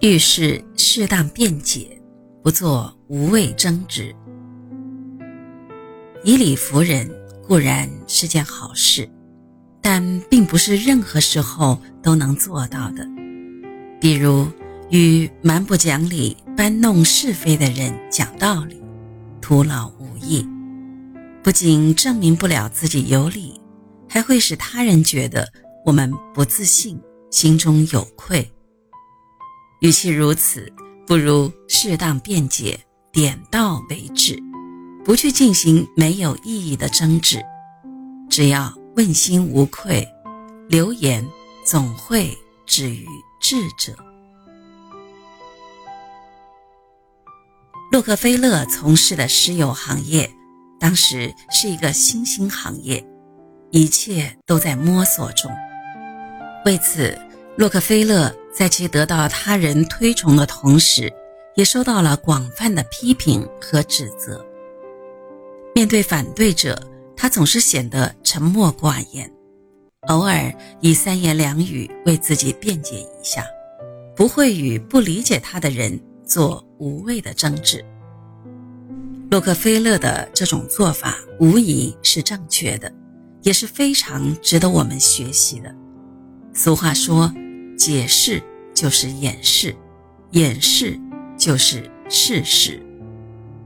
遇事适当辩解，不做无谓争执。以理服人固然是件好事，但并不是任何时候都能做到的。比如与蛮不讲理、搬弄是非的人讲道理，徒劳无益，不仅证明不了自己有理，还会使他人觉得我们不自信，心中有愧。与其如此，不如适当辩解，点到为止。不去进行没有意义的争执，只要问心无愧，流言总会止于智者。洛克菲勒从事的石油行业，当时是一个新兴行业，一切都在摸索中。为此，洛克菲勒在其得到他人推崇的同时，也受到了广泛的批评和指责。面对反对者，他总是显得沉默寡言，偶尔以三言两语为自己辩解一下，不会与不理解他的人做无谓的争执。洛克菲勒的这种做法无疑是正确的，也是非常值得我们学习的。俗话说：“解释就是掩饰，掩饰就是事实。”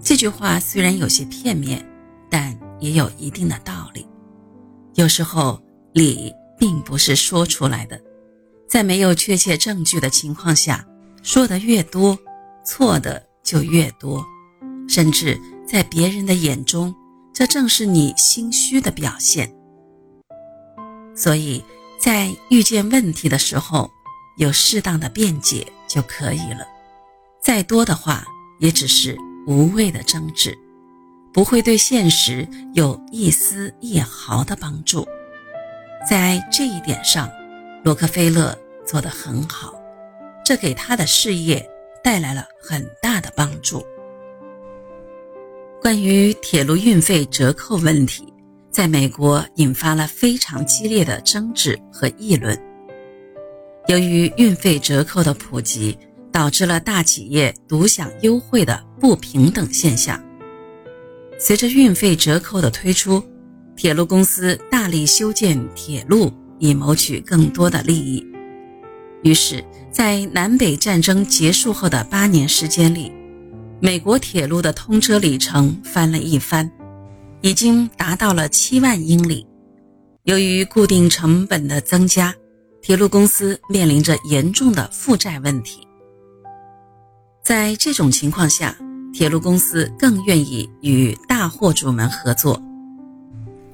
这句话虽然有些片面。但也有一定的道理。有时候理并不是说出来的，在没有确切证据的情况下，说的越多，错的就越多，甚至在别人的眼中，这正是你心虚的表现。所以在遇见问题的时候，有适当的辩解就可以了。再多的话，也只是无谓的争执。不会对现实有一丝一毫的帮助，在这一点上，洛克菲勒做得很好，这给他的事业带来了很大的帮助。关于铁路运费折扣问题，在美国引发了非常激烈的争执和议论。由于运费折扣的普及，导致了大企业独享优惠的不平等现象。随着运费折扣的推出，铁路公司大力修建铁路，以谋取更多的利益。于是，在南北战争结束后的八年时间里，美国铁路的通车里程翻了一番，已经达到了七万英里。由于固定成本的增加，铁路公司面临着严重的负债问题。在这种情况下，铁路公司更愿意与大货主们合作，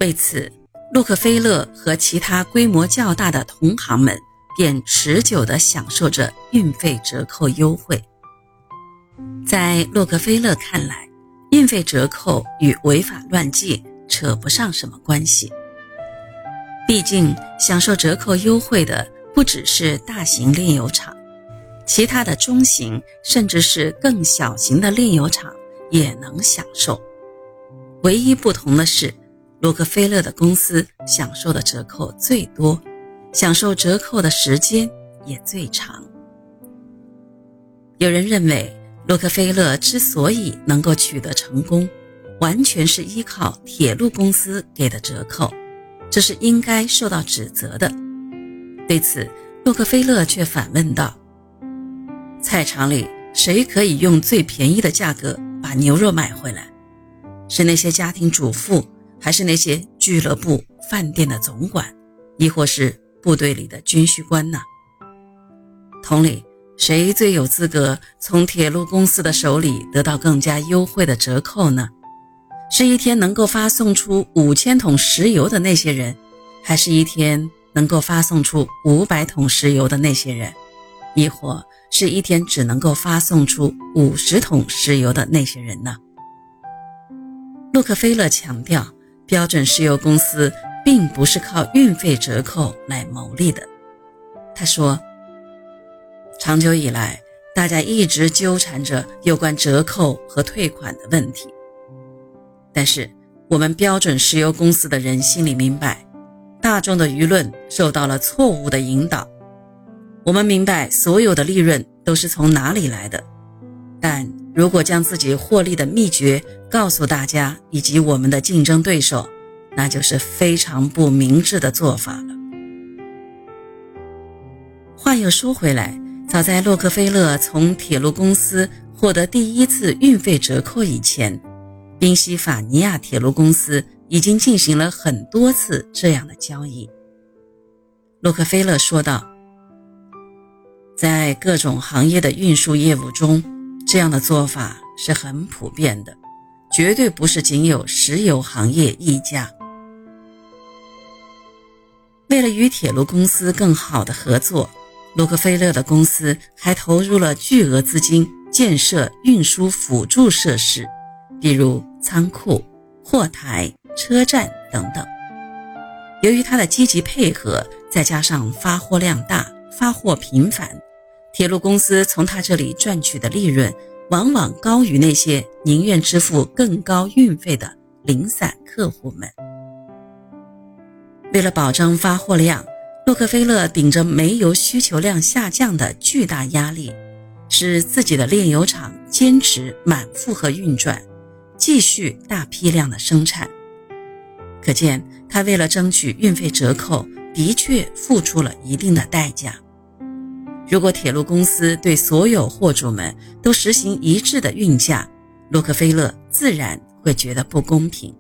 为此，洛克菲勒和其他规模较大的同行们便持久地享受着运费折扣优惠。在洛克菲勒看来，运费折扣与违法乱纪扯不上什么关系。毕竟，享受折扣优惠的不只是大型炼油厂。其他的中型甚至是更小型的炼油厂也能享受，唯一不同的是，洛克菲勒的公司享受的折扣最多，享受折扣的时间也最长。有人认为，洛克菲勒之所以能够取得成功，完全是依靠铁路公司给的折扣，这是应该受到指责的。对此，洛克菲勒却反问道。菜场里谁可以用最便宜的价格把牛肉买回来？是那些家庭主妇，还是那些俱乐部、饭店的总管，亦或是部队里的军需官呢？同理，谁最有资格从铁路公司的手里得到更加优惠的折扣呢？是一天能够发送出五千桶石油的那些人，还是一天能够发送出五百桶石油的那些人？亦或？是一天只能够发送出五十桶石油的那些人呢？洛克菲勒强调，标准石油公司并不是靠运费折扣来牟利的。他说：“长久以来，大家一直纠缠着有关折扣和退款的问题，但是我们标准石油公司的人心里明白，大众的舆论受到了错误的引导。”我们明白所有的利润都是从哪里来的，但如果将自己获利的秘诀告诉大家以及我们的竞争对手，那就是非常不明智的做法了。话又说回来，早在洛克菲勒从铁路公司获得第一次运费折扣以前，宾夕法尼亚铁路公司已经进行了很多次这样的交易。洛克菲勒说道。在各种行业的运输业务中，这样的做法是很普遍的，绝对不是仅有石油行业一家。为了与铁路公司更好的合作，洛克菲勒的公司还投入了巨额资金建设运输辅助设施，比如仓库、货台、车站等等。由于他的积极配合，再加上发货量大、发货频繁。铁路公司从他这里赚取的利润，往往高于那些宁愿支付更高运费的零散客户们。为了保证发货量，洛克菲勒顶着煤油需求量下降的巨大压力，使自己的炼油厂坚持满负荷运转，继续大批量的生产。可见，他为了争取运费折扣，的确付出了一定的代价。如果铁路公司对所有货主们都实行一致的运价，洛克菲勒自然会觉得不公平。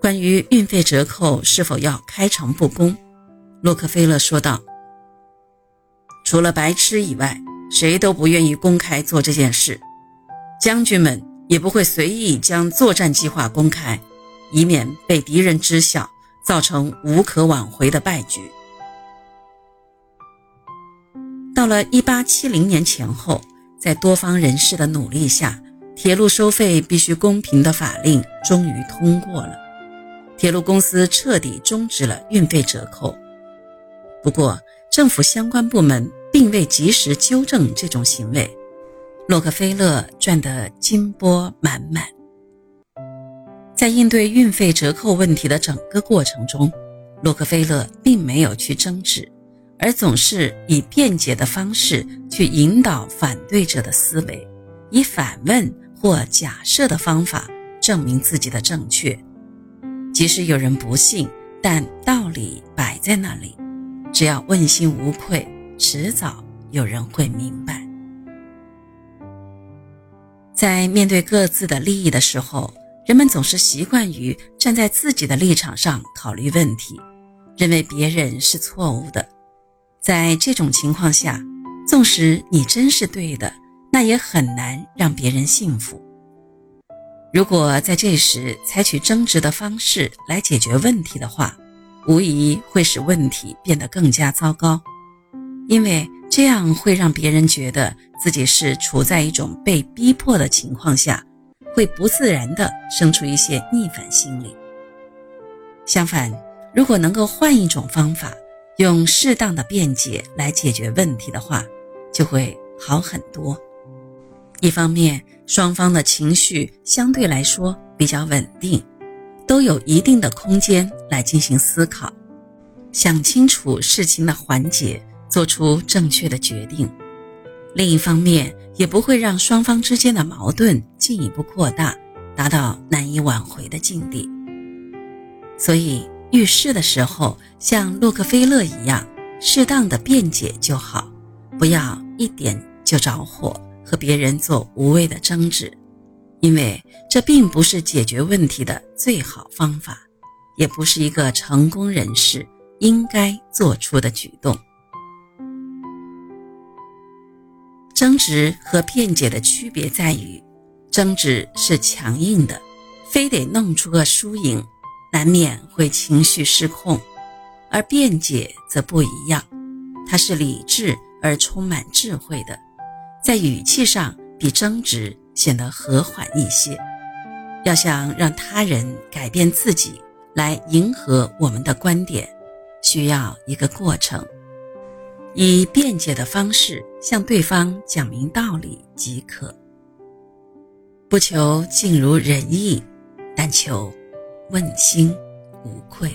关于运费折扣是否要开诚布公，洛克菲勒说道：“除了白痴以外，谁都不愿意公开做这件事。将军们也不会随意将作战计划公开，以免被敌人知晓，造成无可挽回的败局。”到了一八七零年前后，在多方人士的努力下，铁路收费必须公平的法令终于通过了。铁路公司彻底终止了运费折扣。不过，政府相关部门并未及时纠正这种行为，洛克菲勒赚得金波满满。在应对运费折扣问题的整个过程中，洛克菲勒并没有去争执。而总是以辩解的方式去引导反对者的思维，以反问或假设的方法证明自己的正确。即使有人不信，但道理摆在那里，只要问心无愧，迟早有人会明白。在面对各自的利益的时候，人们总是习惯于站在自己的立场上考虑问题，认为别人是错误的。在这种情况下，纵使你真是对的，那也很难让别人信服。如果在这时采取争执的方式来解决问题的话，无疑会使问题变得更加糟糕，因为这样会让别人觉得自己是处在一种被逼迫的情况下，会不自然地生出一些逆反心理。相反，如果能够换一种方法，用适当的辩解来解决问题的话，就会好很多。一方面，双方的情绪相对来说比较稳定，都有一定的空间来进行思考，想清楚事情的环节，做出正确的决定；另一方面，也不会让双方之间的矛盾进一步扩大，达到难以挽回的境地。所以。遇事的时候，像洛克菲勒一样，适当的辩解就好，不要一点就着火，和别人做无谓的争执，因为这并不是解决问题的最好方法，也不是一个成功人士应该做出的举动。争执和辩解的区别在于，争执是强硬的，非得弄出个输赢。难免会情绪失控，而辩解则不一样，它是理智而充满智慧的，在语气上比争执显得和缓一些。要想让他人改变自己来迎合我们的观点，需要一个过程，以辩解的方式向对方讲明道理即可，不求尽如人意，但求。问心无愧。